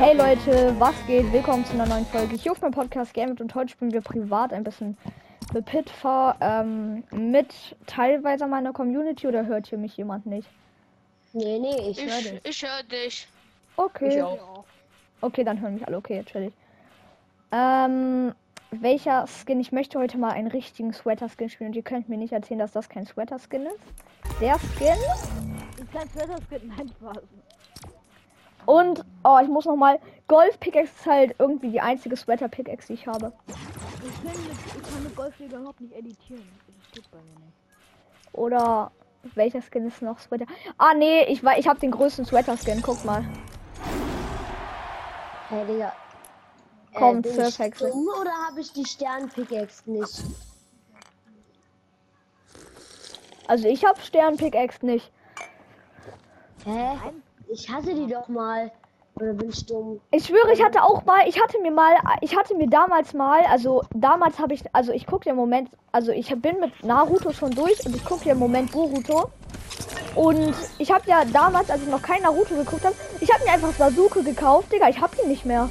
Hey Leute, was geht? Willkommen zu einer neuen Folge hier auf meinem Podcast Game und heute spielen wir privat ein bisschen The Pitfall ähm, mit teilweise meiner Community oder hört hier mich jemand nicht? Nee, nee, ich, höre Ich, dich. ich höre dich. Okay. Ich auch. Okay, dann hören mich alle. Okay, chillig. Ähm, welcher Skin? Ich möchte heute mal einen richtigen Sweater-Skin spielen und ihr könnt mir nicht erzählen, dass das kein Sweater-Skin ist. Der Skin Ich kann Sweater-Skin, nein, Spaß. Und, oh, ich muss noch mal Golf-Pickaxe ist halt irgendwie die einzige Sweater-Pickaxe, die ich habe. Ich, kann mit, ich kann mit Golfschläger überhaupt nicht editieren. Das geht bei mir nicht. Oder welcher Skin ist noch Sweater? Ah, nee, ich, ich habe den größten Sweater-Skin. Guck mal. Hey, Digga. Komm, äh, bin ich Surfhexe. oder habe ich die Stern-Pickaxe nicht? Also ich habe Stern-Pickaxe nicht. Hä? Ich hasse die doch mal. Oder bin ich dumm? Ich schwöre, ich hatte auch mal, ich hatte mir mal, ich hatte mir damals mal, also damals habe ich, also ich gucke ja im Moment, also ich bin mit Naruto schon durch und ich gucke ja im Moment Boruto. Und ich habe ja damals, als ich noch kein Naruto geguckt habe, ich habe mir einfach Sasuke gekauft, Digga, ich habe ihn nicht mehr.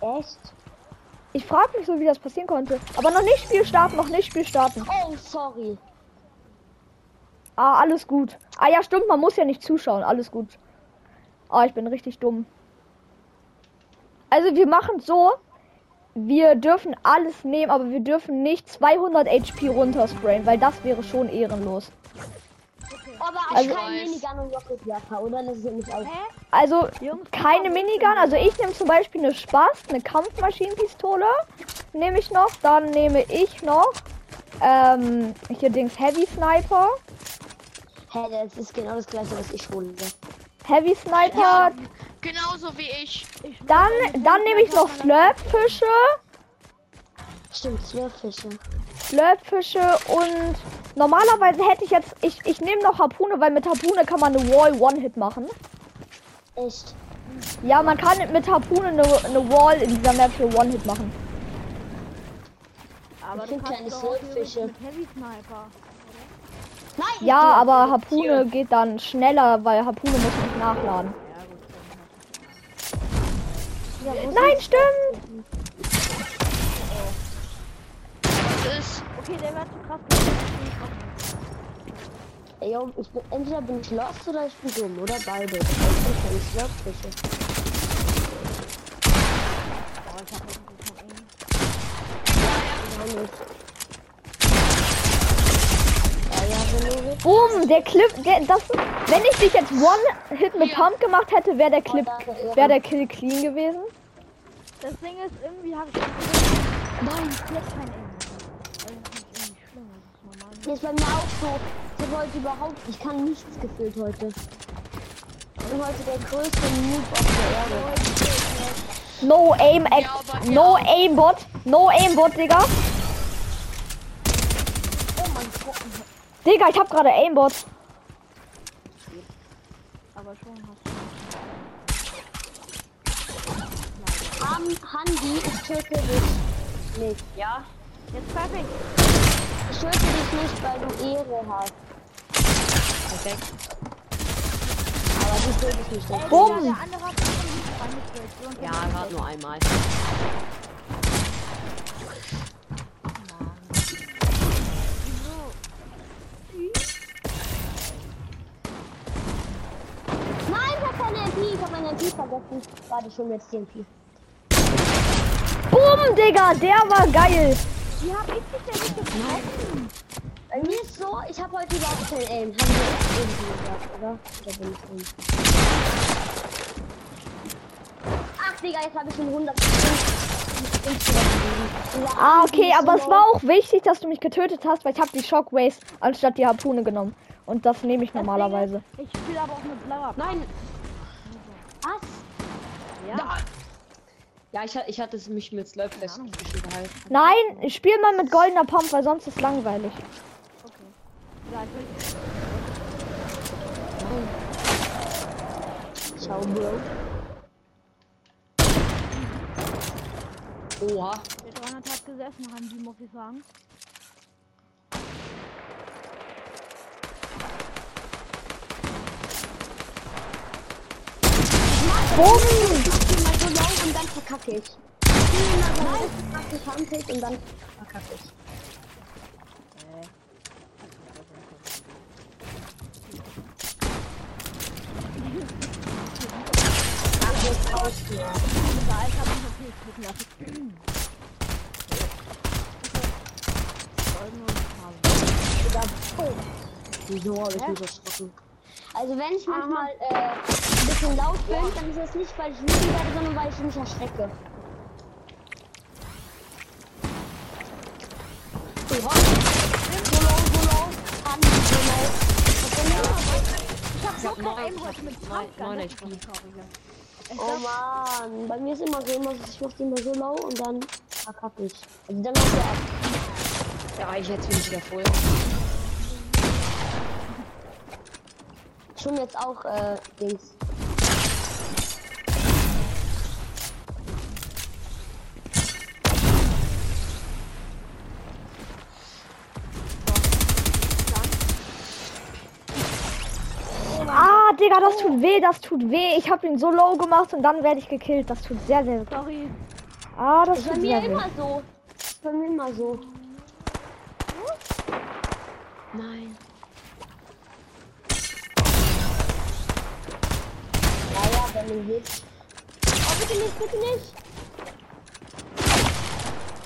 Echt? Ich frage mich so, wie das passieren konnte. Aber noch nicht Spiel starten, noch nicht Spiel starten. Oh, sorry. Ah, alles gut. Ah ja, stimmt, man muss ja nicht zuschauen, alles gut. Ah, ich bin richtig dumm. Also wir machen so, wir dürfen alles nehmen, aber wir dürfen nicht 200 HP runtersprayen, weil das wäre schon ehrenlos. Aber Also- kein Minigun und Rocket Jacka, oder? Das ist ja nicht auch. Also Jungs, keine Minigun, also ich nehme zum Beispiel eine Spaß, eine Kampfmaschinenpistole, nehme ich noch, dann nehme ich noch ähm, hier Dings Heavy Sniper, Hä, das ist genau das gleiche, was ich hole. Heavy Sniper, Ja, genauso wie ich. ich dann dann nehme ich noch Slurpfische. Stimmt, Zwölffische. Slurpfische und normalerweise hätte ich jetzt, ich, ich nehme noch Harpune, weil mit Harpune kann man eine Wall One-Hit machen. Echt? Ja, man kann mit Harpune eine, eine Wall in dieser Map für One-Hit machen. Aber Ich du kannst kleine mit Heavy Sniper. Nein! Ja, aber Harpune geht dann schneller, weil Harpune muss nicht nachladen. Ja, gut, dann Nein, stimmt! Das ist. Okay, der wird zu krass. Ich bin krass. Ey, yo, ich bin, entweder bin ich lost oder ich bin dumm, oder beide. Ich bin keine Zwölffische. Oh, ich hab kein Aim. Ja, nicht. Ja, ja, wenn du willst. Boom, der Clip, der, das, wenn ich dich jetzt One-Hit mit. Pump gemacht hätte, wäre der Clip, Oh, wäre der Kill clean gewesen. Das Ding ist, irgendwie habe ich Nein, jetzt kein Aim. Das ist bei mir auch so. Ich hab heute überhaupt, ich kann nichts gefühlt heute. Ich bin heute der größte Noob auf der Erde. No aim, no aimbot, no aimbot, Digga. Oh mein Gott. Digga, ich hab gerade aimbot. Aber schon hast Am Handy, ich töte dich nicht, ja? du. Jetzt perfekt. Ich töte dich nicht, weil du Ehre hast. Perfekt. Aber du tötest mich nicht. Bumm. Ja, gerade nur einmal. Nein, ich hab keine MP, ich hab vergessen. Warte, schon jetzt die MP. Boom, Digga, der war geil. Wie hab ich dich denn nicht getroffen? Bei mir ist so, ich habe heute überhaupt kein Aim. Haben wir irgendwie gesagt, oder? Oder bin ich dumm? Ach, Digga, jetzt habe ich schon 100 Ah, okay, aber es war auch wichtig, dass du mich getötet hast, weil ich habe die Shockwaves anstatt die Harpune genommen. Und das nehme ich normalerweise. Ich spiele aber auch mit blauer. Nein! Ja. Ja, ich, ich hatte es mich mit Slurpfest gehalten. Nein, ich spiele mal mit goldener Pump, weil sonst ist langweilig. Okay. Will. Ciao, Bro. Oha. Der 300 hat gesessen, haben die, muss ich sagen. Bumm! Ich mach die mal so laut und dann verkacke ich. Ich laut, ich ich und dann verkacke ich. Ach, jetzt raus hier. Da ist hab ich gucken lassen. Folgen und Farben. Wieso habe ich mich erschrocken? Also wenn ich manchmal äh, ein bisschen laut bin, dann ist das nicht, weil ich wütend werde, sondern weil ich mich erschrecke. Oha. So low, so low. Hand, so low. Was denn da? Ich hab so kein Aim heute mit Pumpgun. ist Oh man, bei mir ist immer so, immer, ich mach die immer so low und dann verkacke ich. Also dann macht er ab. Ja, ich jetzt bin ich wieder voll. Schon jetzt auch, äh, Dings. Ah, Digga, das tut weh, das tut weh. Ich habe ihn so low gemacht und dann werde ich gekillt. Das tut sehr, sehr weh. sorry. Ah, das Ist bei tut mir immer so. Bei mir immer so. Nein. Du willst. Oh, bitte nicht, bitte nicht.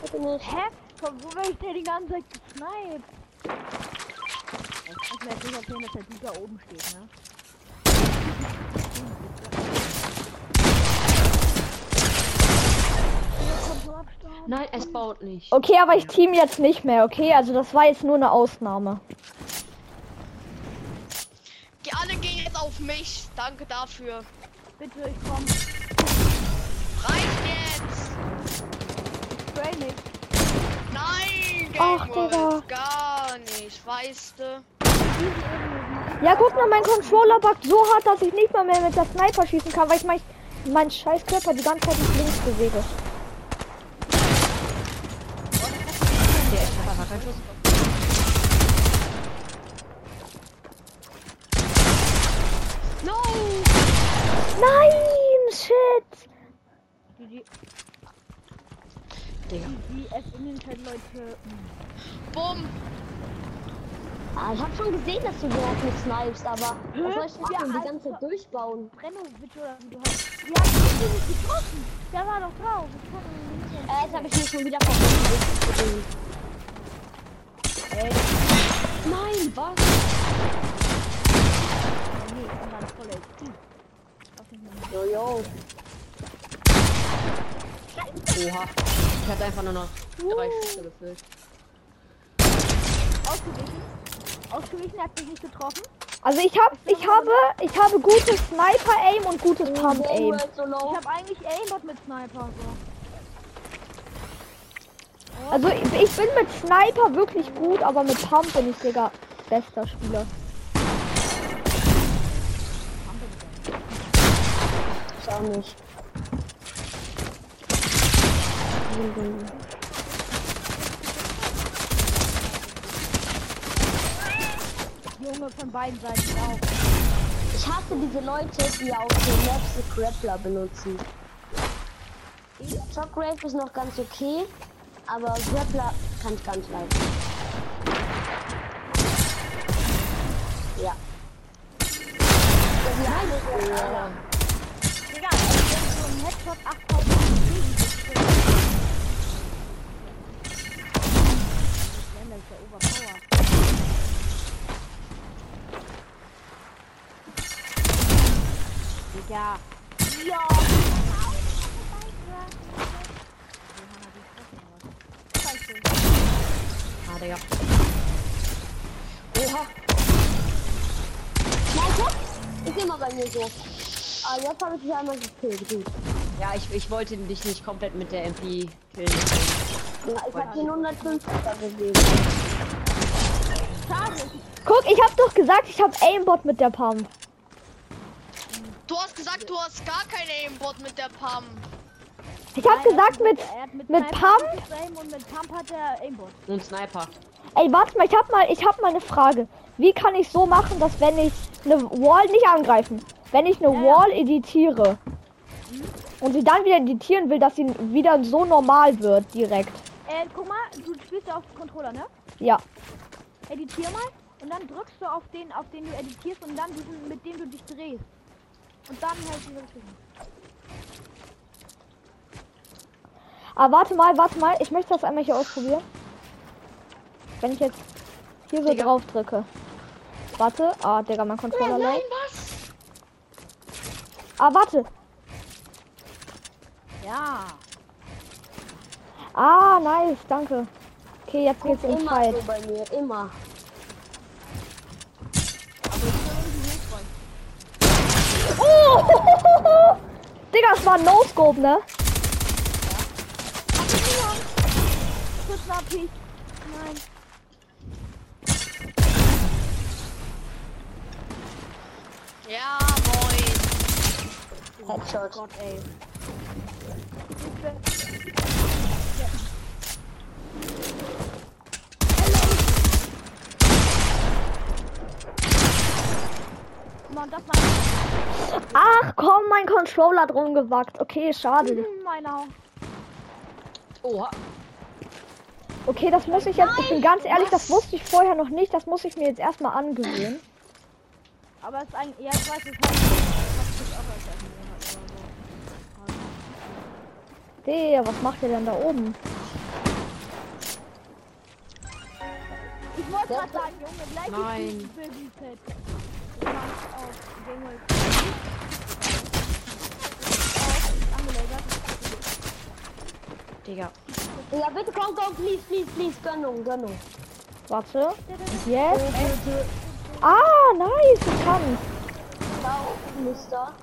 Bitte nicht. Hä? Von wo werde ich denn die ganze Zeit gesniped? Ich werde nicht erzählen, dass der Dude da oben steht, ne? Nein, es baut nicht. Okay, aber ich team jetzt nicht mehr, okay? Also das war jetzt nur eine Ausnahme. Die alle gehen jetzt auf mich. Danke dafür. Bitte, ich komm. Reicht jetzt. Spray nicht. Nein, Ach, Gameboy, Digga. Gar nicht, weißt du. Ja, guck mal, mein Controller backt so hart, dass ich nicht mal mehr mit der Sniper schießen kann, weil ich mein, meinen scheiß Körper die ganze Zeit nach links bewege. Der ist einfach kein Schuss. No! Nein, shit. Die, die, Digga. die F-Innenfeld-Leute. Bumm! Ah, ich hab schon gesehen, dass du dort nicht snipest, aber was soll ich Ja, machen? Die Alter. ganze Zeit durchbauen. Brennovic oder wie du heißt. Ja, ich hab nicht getroffen. Der war doch drauf. Ich kann ihn nicht Äh, jetzt habe ich mich schon wieder vergessen. Ey. Nein, was? Nee, und dann voll Mann. Jojo. Oha. Ich hatte einfach nur noch drei Schüsse gefüllt. Ausgewichen. Ausgewichen hat mich nicht getroffen. Also ich hab, ich habe, ich habe gutes Sniper-Aim und gutes Pump-Aim. Samuel so low. Ich habe eigentlich Aimbot mit Sniper so. Also ich, ich bin mit Sniper wirklich gut, aber mit Pump bin ich, Digga, bester Spieler. Ich auch nicht. Junge von beiden Seiten auch. Ich hasse diese Leute, die auf den Maps die Grappler benutzen. Shockwave ist noch ganz okay, aber Grappler kann ich ganz leiden. Ja. Ja, overpower. Digga. Ja. Scheiße. Ah, Digga. Oha. Nein, guck! Ist immer bei mir so. Ja, ich, ich wollte dich nicht komplett mit der MP killen. Ja, ich habe den 150er gegeben. Schade. Guck, ich hab doch gesagt, ich hab Aimbot mit der Pump. Du hast gesagt, du hast gar kein Aimbot mit der Pam. Ich hab gesagt mit, mit, mit Sniper Pump? und mit Pump hat er Aimbot. Und Sniper. ey, warte mal, ich hab mal, ich hab mal eine Frage. Wie kann ich so machen, dass wenn ich eine Wall nicht angreifen, wenn ich eine Ja, ja. Wall editiere, Und sie dann wieder editieren will, dass sie wieder so normal wird, direkt. Äh, guck mal, du spielst ja auf Controller, ne? Ja. Editier mal und dann drückst du auf den, auf den du editierst und dann diesen, mit dem du dich drehst. Und dann halt diese Richtung. Aber warte mal, warte mal. Ich möchte das einmal hier ausprobieren. Wenn ich jetzt hier so Digga. drauf drücke. Warte. Ah, Digga, mein Controller lädt. was? Ah, warte. Ja. Ah, nice. Danke. Okay, jetzt geht's in Immer Fight. so bei mir, immer. Oh! Digga, es war ein No-Scope, ne? Nein. Ja, moin. Headshot. Gott, ey. Ach komm, mein Controller drum gewackt. Okay, schade. meiner. Oha. Okay, das muss ich jetzt. Ich bin ganz ehrlich, das wusste ich vorher noch nicht. Das muss ich mir jetzt erstmal angewöhnen. Aber es ist ein. Ja, ich weiß, es hat sich auch als Erinnerung oder so. Der, was macht ihr denn da oben? Ich wollte gerade sagen, Junge, gleich Nein. Digga. Ja, bitte komm, komm, please, please, please. Gönnung, Gönnung. Warte. Yes. Ah, nice. Ich kann. Ciao, Mister.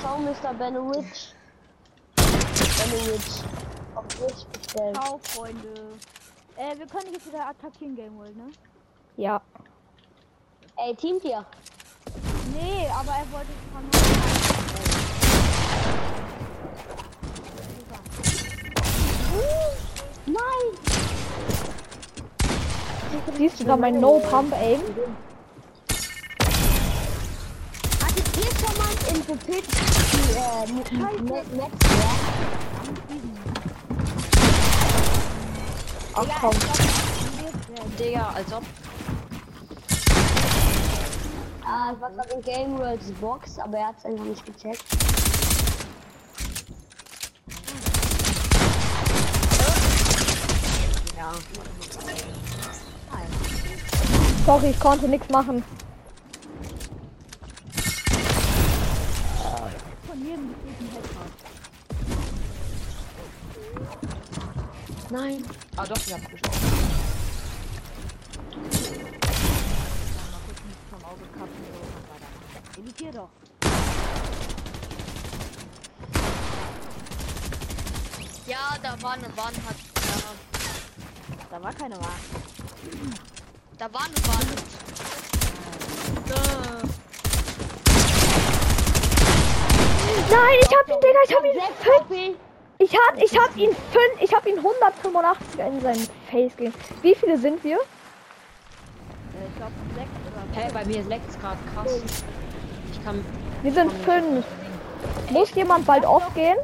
Ciao, Mr. Benowitsch. Benowitsch. Auf Twitch bestellt. Ciao, Freunde. Äh, wir können jetzt wieder attackieren, Gamewell, ne? Ja. Ey, teamt ihr? Nee, aber er wollte es von Nein! Siehst du da mein No-Pump-Aim? Hattet ihr The Pit die, äh, mit Netzwerk? Ach komm. Digga, als ob. Ah, ich war gerade in Game Worlds Box, aber er hat es einfach nicht gecheckt. Ja. Sorry, ich konnte nichts machen. Von jedem gefühlten Headshot. Nein. Ah doch, ja. Vom Auge kappen, so und weiter. Editier doch. Ja, da war eine Wand. Hat, ja, Da war keine Wahl. da war eine Wand. Äh, Nein, ich hab ihn, Digga, ich hab ihn. Ich hab, ich hab ihn fünf. Ich hab ihn 185 in sein Face gegeben. Wie viele sind wir? Äh, ich glaube sechs oder Hä, bei mir leckt's gerade krass. Ich kann. Wir sind fünf. Muss jemand bald aufgehen?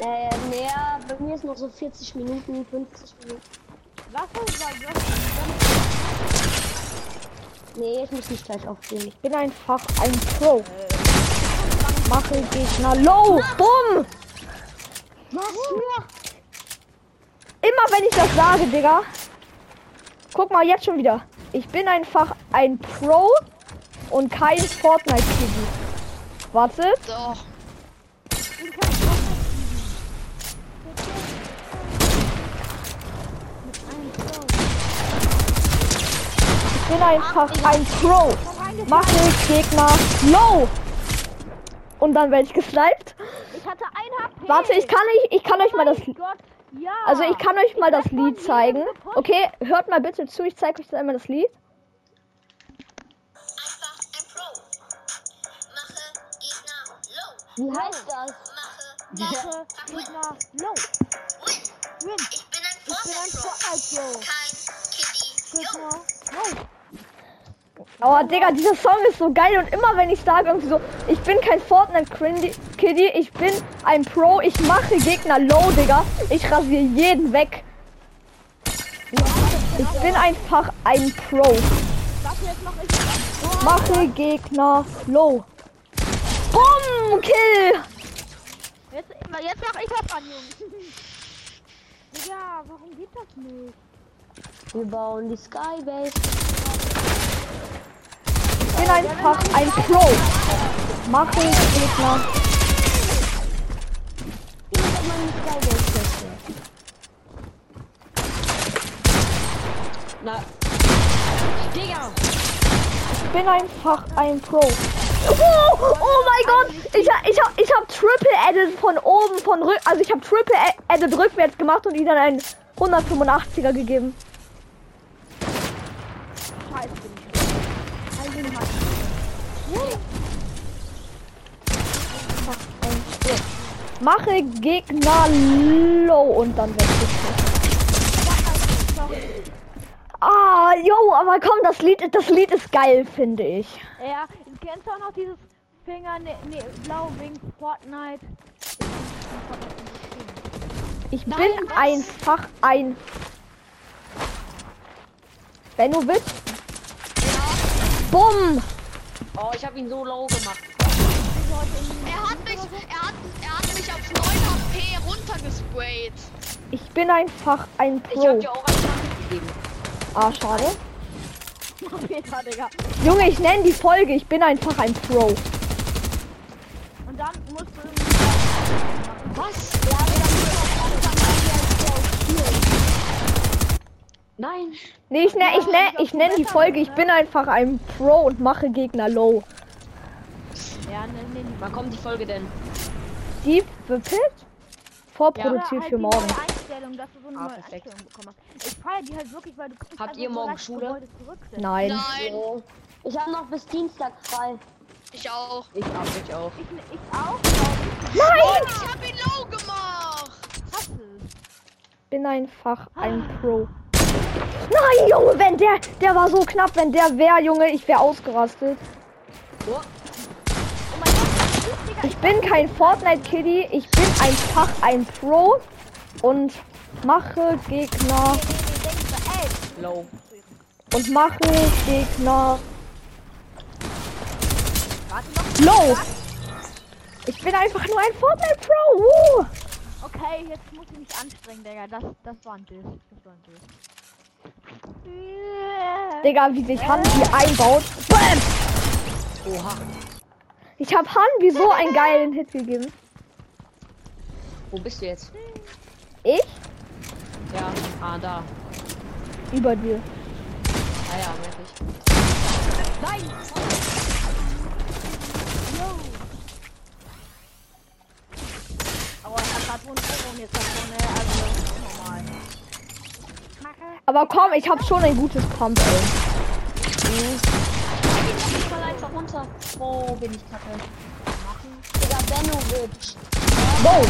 Äh, näher, bei mir ist noch so 40 Minuten, 50 Minuten. Lass uns mal was. Nee, ich muss nicht gleich aufstehen. Ich bin einfach ein Pro. Mache Gegner low. Bumm. Immer wenn ich das sage, Digga. Guck mal, jetzt schon wieder. Ich bin einfach ein Pro und kein Fortnite-Kiwi. Wartet. so. Ich bin einfach ein Pro. Mache Gegner low. Und dann werde ich gesniped. Ich hatte ein HP. Warte, ich kann, ich, ich kann euch mal das... Mein Gott. Ja. Also ich kann euch mal das Lied zeigen. gepusht. Okay, hört mal bitte zu, ich zeige euch jetzt einmal das Lied. Einfach ein Pro. Mache Gegner low. Wie heißt das? Mache Mache Gegner low. Win. Win. Ich bin ein Ich bin ein Fortnite Pro. Fortnite Pro. Kein Kitty. Yo. Aber Digga, dieser Song ist so geil und immer wenn ich sage irgendwie so, ich bin kein Fortnite Crindy- Kiddie, ich bin ein Pro, ich mache Gegner low, Digga. Ich rasiere jeden weg. Ich bin einfach ein Pro. Mache Gegner low. Bumm, Kill. Jetzt, jetzt mach ich was an, Jungs. Digga, warum geht das nicht? Wir bauen die Skybase. Ich bin einfach ein Pro. Mache Gegner. Hab meine Skybase testen. Na. Digga! Ich bin einfach ein Pro. Oh, oh mein Gott! Ich, ich, hab, ich hab Triple Edit von oben, von rück, also ich hab Triple Edit rückwärts gemacht und ihm dann einen 185er gegeben. Scheiße, bin ich. Also, Mann. Mache Gegner low und dann weg. Ah, yo, aber komm, das Lied, das Lied ist geil, finde ich. Ja, kennst du auch noch dieses Finger, ne, ne, blau wegen Fortnite? Ich bin einfach ein. Wenn du willst. Bumm! Oh, ich hab ihn so low gemacht. Er hat mich, er hat, er hat mich auf 9 HP runtergesprayt. Ich bin einfach ein Ich hab Pro. dir auch einen Schaden gegeben. Ah, schade. Peter, Digga. Junge, ich nenne die Folge, ich bin einfach ein Pro. Und dann musst du Was? Nein. Nee, ich nenne ich nenn, ich nenn die Folge, ich bin einfach ein Pro und mache Gegner low. Ja, ne, ne, ne. Wann kommt die Folge denn? Die wird vorproduziert Oder halt für morgen. Einstellung, dass du so eine Ah. Einstellung bekommen hast. Ich feiere die halt wirklich, weil du Habt einfach ihr morgen Schule? Nein. Nein. Ich habe noch bis Dienstag frei. ich auch. Ich auch, ich auch. Ich, ich auch, Nein! Ich hab ihn low gemacht. es. Bin einfach ein Pro. Nein, Junge, wenn der, der war so knapp, wenn der wäre, Junge, ich wäre ausgerastet. Oh mein Gott, das ist, Digga. Ich bin kein Fortnite-Kiddie, ich bin einfach ein Pro und mache Gegner low. und mache Gegner low. Ich bin einfach nur ein Fortnite Pro. Woo. Okay, jetzt muss ich mich anstrengen, Digga. Das, das war ein Diss. Das war ein Diss. Yeah. Digga, wie sich Hansi einbaut. Bam! Oha. Ich habe Hansi so einen geilen Hit gegeben. Wo bist du jetzt? Ich Ja. Ah, da. über dir. Ah ja, merk ich. Nein! Aber er hat grad Wunderung jetzt davon, ne? Also, normal. Aber komm, ich habe schon ein gutes Pump, ey. Ich einfach runter. Oh, bin ich kacke. Digga, Benovic. Wow.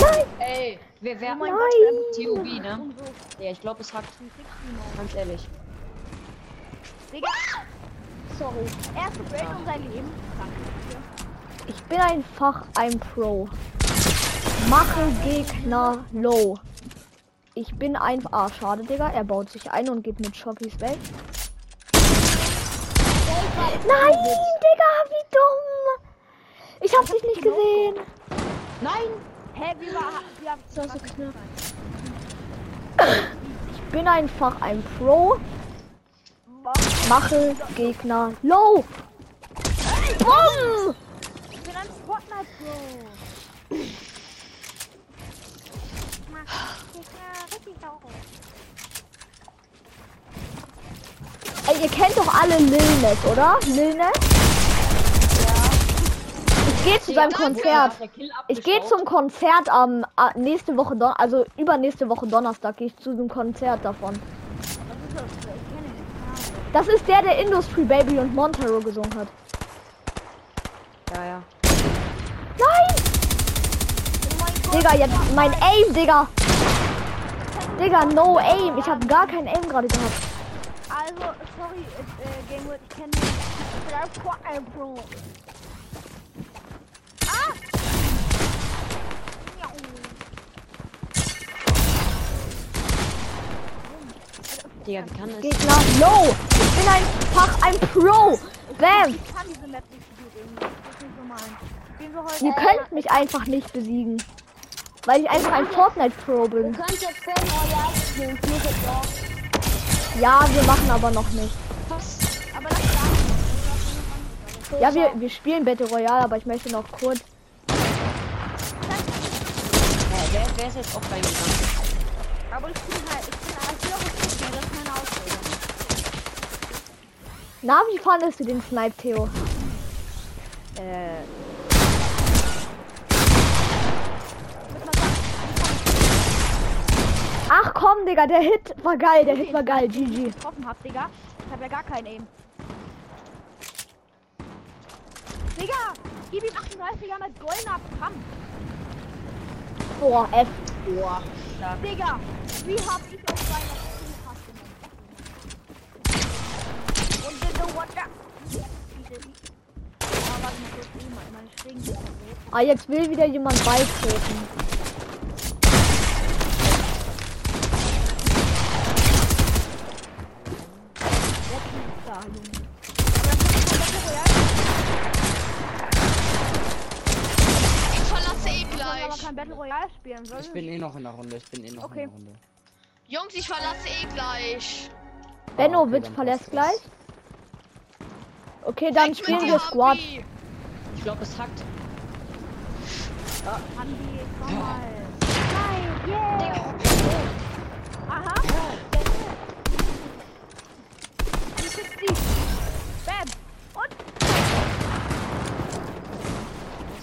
Nein. Ey, wer wer Nein. TOB, ne? Ja, ich glaube, es hackt. Ganz ehrlich. Digga, Sorry. erste Break um sein Leben. Ich bin einfach ein Pro. Mache Gegner low. Ich bin einfach. Ah, schade, Digga. Er baut sich ein und geht mit Shoppies weg. Nein, Digga, wie dumm. Ich hab's dich nicht gesehen. Nein! Hä, wie war. Wie war Das war so knapp. Ich bin einfach ein Pro. Mache Gegner low. Bumm! Ich bin ein Fortnite Pro. Ich mach Gegner richtig sauer. Ey, ihr kennt doch alle Lil Nas, oder? Lil Nas? Ich gehe zu seinem Konzert. Ich gehe zum Konzert am äh, nächste Woche Don also übernächste Woche Donnerstag gehe ich zu einem Konzert davon. Das ist der, der Industry Baby und Montero gesungen hat. Ja, ja. Nein! Digga, jetzt mein Aim, Digga. Digga, no aim. Ich habe gar kein Aim gerade gehabt. Also, sorry, äh, Gamewood, ich kenne den Fire Pro. Ah! Ja, Digga, wie kann das? Gegner, no! Ich bin einfach ein Pro! Bam! Ich kann diese Map nicht irgendwie. Das ist nicht. Spielen heute. Ihr könnt mich einfach nicht besiegen. Weil ich einfach ein Fortnite-Pro bin. kannst jetzt Fan Royale spielen. Ja, wir machen aber noch nicht. Aber das ist Ja, wir, wir spielen Battle Royale, aber ich möchte noch kurz. Hä, wer, wer ist jetzt auch reingegangen? Aber ich bin halt, ich bin halt hier auch das ist meine Ausrede. Na, wie fandest du den Snipe, Theo? Äh, Ach komm, Digga, der Hit war geil, der Hit war geil, GG. getroffen hab, Digga. Ich hab ja gar keinen Aim. Digga, gib ihm 38er mit goldener Pump. Boah, F. boah, stark. Digga, wie hab ich auf seiner? Und bitte, what the... Ah, kurz, eh. Ah, jetzt will wieder jemand beitreten. Da, Junge. Aber das ist kein Battle Royale. Ich verlasse eh Wir können aber gleich. kein Battle Royale spielen, soll Ich bin eh noch in der Runde. Ich bin eh noch Okay. in der Runde. Jungs, ich verlasse eh gleich. Benno, Ah, okay, verlässt gleich. Okay, dann spielen wir Squad. Abi. Ich glaube, es hackt. Andi, komm mal. Nein, yeah! Aha! Die 50. Bam! Und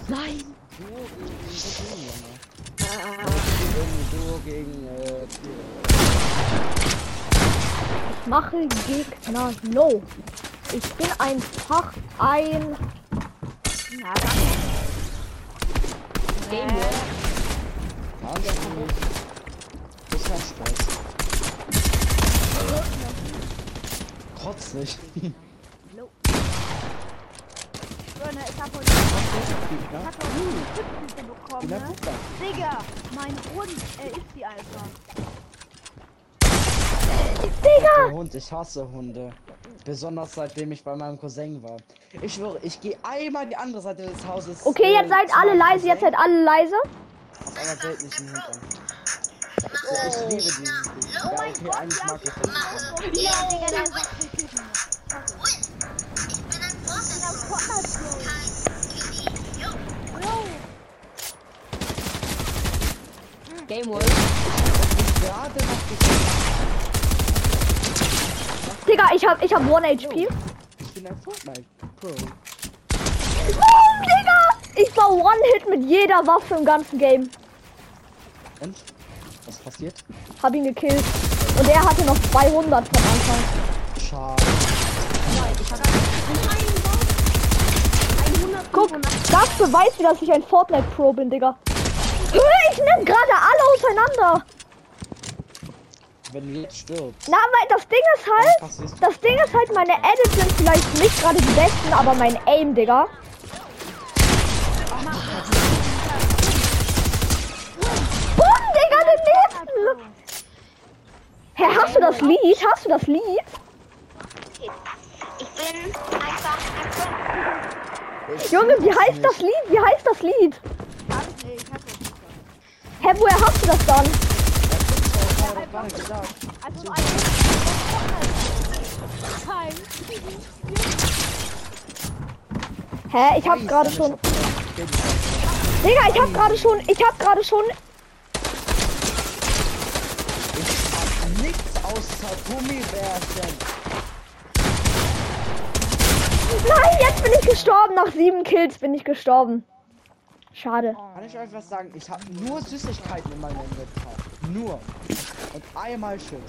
Nein! Ich mache Gegner no. Ich bin einfach ein. Na, danke. Game Ja, das ja Stress. Trotz nicht. Birne, ich hab heute ich hab heute eine 17. bekommen, ne? ist? Digga, mein Hund, er ist die einfach. Digga! Der Hund, ich hasse Hunde. Besonders seitdem ich bei meinem Cousin war. Ich schwöre, ich gehe einmal die andere Seite des Hauses. Okay, äh, jetzt seid alle leise, jetzt seid alle leise. Auf einmal bellt mich ein Hund an. Ich, liebe dieses Ding. Ja, okay, eigentlich mag ich das nicht. Ja, Digga, der sagt Game World. Gerade noch gesehen. Digga, ich hab, ich hab 1 HP. Ich bin ein Fortnite Pro. Boom, Digga! Ich war One-Hit mit jeder Waffe im ganzen Game. Und? Was passiert? Hab ihn gekillt. Und er hatte noch 200 vom Anfang. Schade. Guck, das beweist wieder, dass ich ein Fortnite Pro bin, Digga. Ich nimm gerade alle auseinander. Wenn du jetzt stirbst. Na, weil das Ding ist halt, das Ding ist halt, meine Edits sind vielleicht nicht gerade die besten, aber mein Aim, Digga. Boom, Digga, den nächsten. Hä, hast du das Lied? Hast du das Lied? Ich bin einfach ein. Junge, wie heißt das Lied? Wie heißt das Lied? Hä, woher hast du das dann? Hä, ich hab gerade schon. Digga, ich hab gerade schon. Ich hab gerade schon. Ich hab nichts außer Gummibärchen. Nein, jetzt bin ich gestorben. Nach sieben Kills bin ich gestorben. Schade. Kann ich euch was sagen? Ich habe nur Süßigkeiten in meinem Inventar. Nur. Und einmal Shit.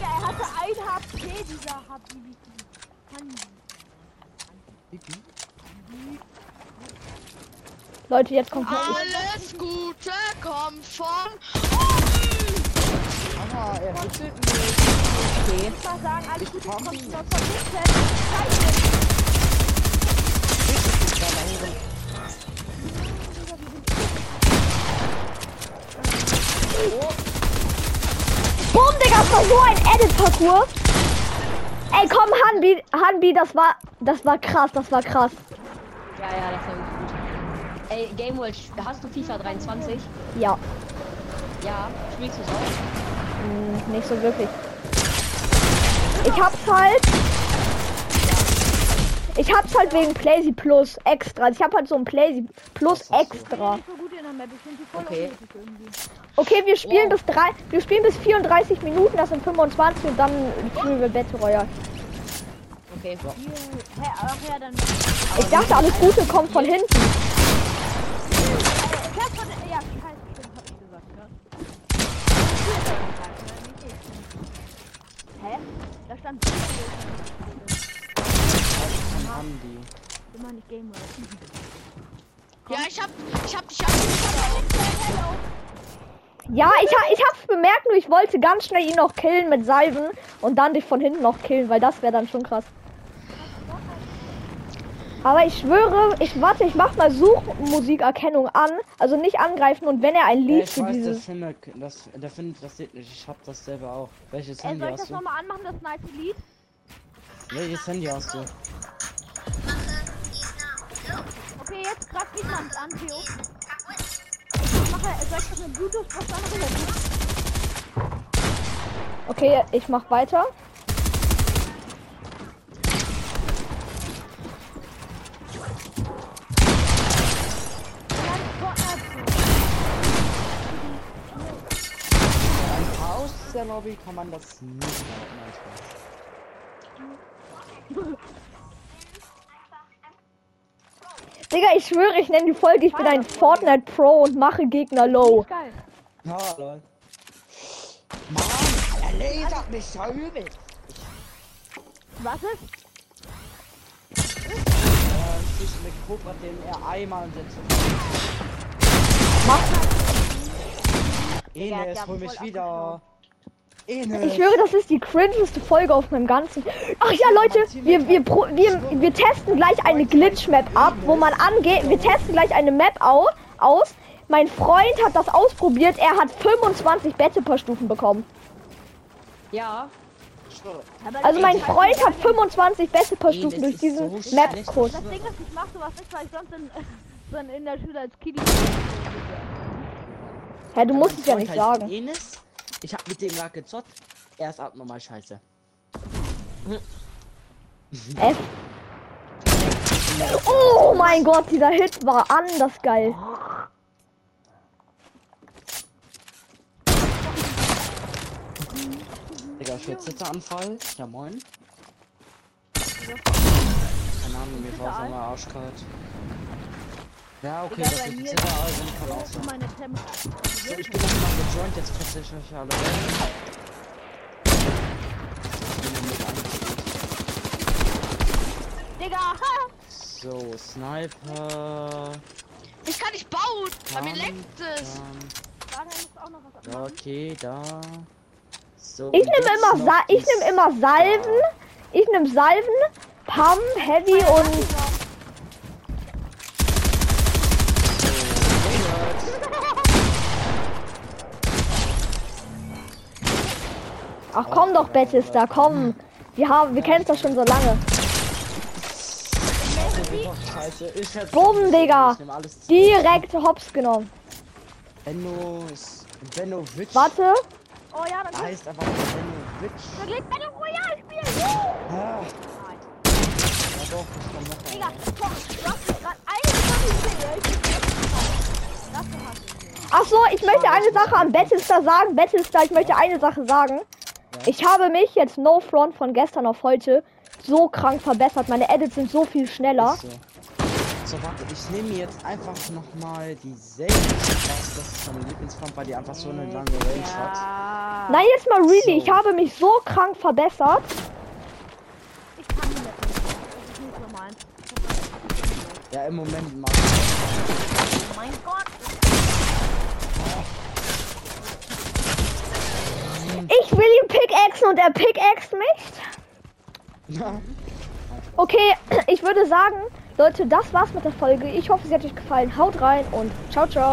Er hatte ein HP, dieser Habibi. Leute, jetzt kommt Alles Gute kommt von oben! Aha, er witzelt nicht nicht. Ich mal sagen, alles Ich gute komm. Squad noch von. Scheiße. Boom, Digga, das war so ein Edit-Parcours. Ey, komm, Hanbi, Hanbi, das war, das war krass, das war krass. Ja, ja, das war gut. Ey, Gamewell, hast du FIFA 23? Ja, Ja, spielst du es auch? hm, nicht so wirklich. Ich hab's halt. Ich hab's halt wegen Playsy Plus extra. Ich hab halt so ein Playsy Plus extra. Okay. Okay, wir spielen bis drei, wir spielen bis 34 Minuten, das sind 25 und dann spielen wir Battle Royale. Okay. Hä, ach ja, dann. Ich dachte, alles Gute kommt von hinten. Hä? Da stand Haben die. immer nicht Game. Ja, ich hab, ich hab dich abgeschlossen. Ja, ich, ha, ich hab's bemerkt, nur ich wollte ganz schnell ihn noch killen mit Salven und dann dich von hinten noch killen, weil das wäre dann schon krass. Aber ich schwöre, ich warte, ich mach mal Suchmusikerkennung an, also nicht angreifen und wenn er ein Ja, Lied ich für weiß, dieses. Finne, das, der Finne interessiert mich. Ich hab das selber auch. Welches Äh, Handy soll ich hast das nochmal anmachen, das nice Lied? Welches Handy hast du? Okay, jetzt greift niemand an, Theo. Ich mache, soll ich das mit Bluetooth was rüber? Okay, ich mach weiter. Ein Chaos der Lobby kann man das nicht machen. Nein, Spaß. Digga, ich schwöre, ich nenne die Folge, ich bin ein Fortnite Pro und mache Gegner low. Ja, lol. Mann, er lasert mich so übel. Was ist? Äh, zwischen der Cobra, den er einmal setzt. Mach. Enes, ja hol mich wieder. Ich schwöre, das ist die cringeste Folge auf meinem ganzen. Ach ja, Leute, wir, wir, wir, wir testen gleich eine Glitch-Map ab, wo man angeht. Wir testen gleich eine Map au, aus. Mein Freund hat das ausprobiert. Er hat 25 Bette per Stufen bekommen. Ja. Also mein Freund hat 25 Beste per Stufen durch diesen so Map-Kurs. Das Ding ist, ich mach sowas nicht, weil ich sonst in, dann in der Schule als Kiddy. Hä, du musst es ja nicht sagen. Enes. Ich hab mit dem gerade gezockt. Er ist abnormal scheiße. F. Oh mein Gott, dieser Hit war anders geil. Digga, Schützenanfall. Ja, moin. Keine Ahnung, mir war so mal arschkalt. Ja, okay, das bei ist mir- Zitter, also kann auch Temp. So, ich bin noch mal gejoint, jetzt fresse ich euch alle. Digga, ha! So, Sniper. Ich kann nicht bauen. Bei mir leckt es. dann. Warte, ich muss auch noch was Ja, machen. okay, da. So, Ich nehme immer, Sa ich nehm immer Salven. Ich nehme Salven, Pam, Heavy und. Doch, Battlestar, komm. Wir haben, wir kennen es doch schon so lange. Bumm, Digga. Direkt hops genommen. Benno ist. Benno Witch. Warte. Oh ja, das Er heißt einfach Benno Witch. Da geht Battle Royale spielen! Ah. Ja doch, ich komm noch Digga, komm, du hast mich grad eine Sache gesehen. Das. Ach so, ich möchte eine Sache am Battlestar sagen. Battlestar, ich möchte eine Sache sagen. Ich habe mich jetzt No Front von gestern auf heute so krank verbessert. Meine Edits sind so viel schneller. So. so, warte, ich nehme jetzt einfach nochmal dieselbe Spaß. Das ist meine Lieblingsfront, weil die einfach so eine lange Range hat. Ja. Nein, jetzt mal really. So. Ich habe mich so krank verbessert. Ich kann die nicht. Ist nicht meins. Ja, im Moment mal. Oh mein Gott. Ich will ihn pickaxen und er pickaxt mich. Ja. Okay, ich würde sagen, Leute, das war's mit der Folge. Ich hoffe, sie hat euch gefallen. Haut rein und ciao, ciao.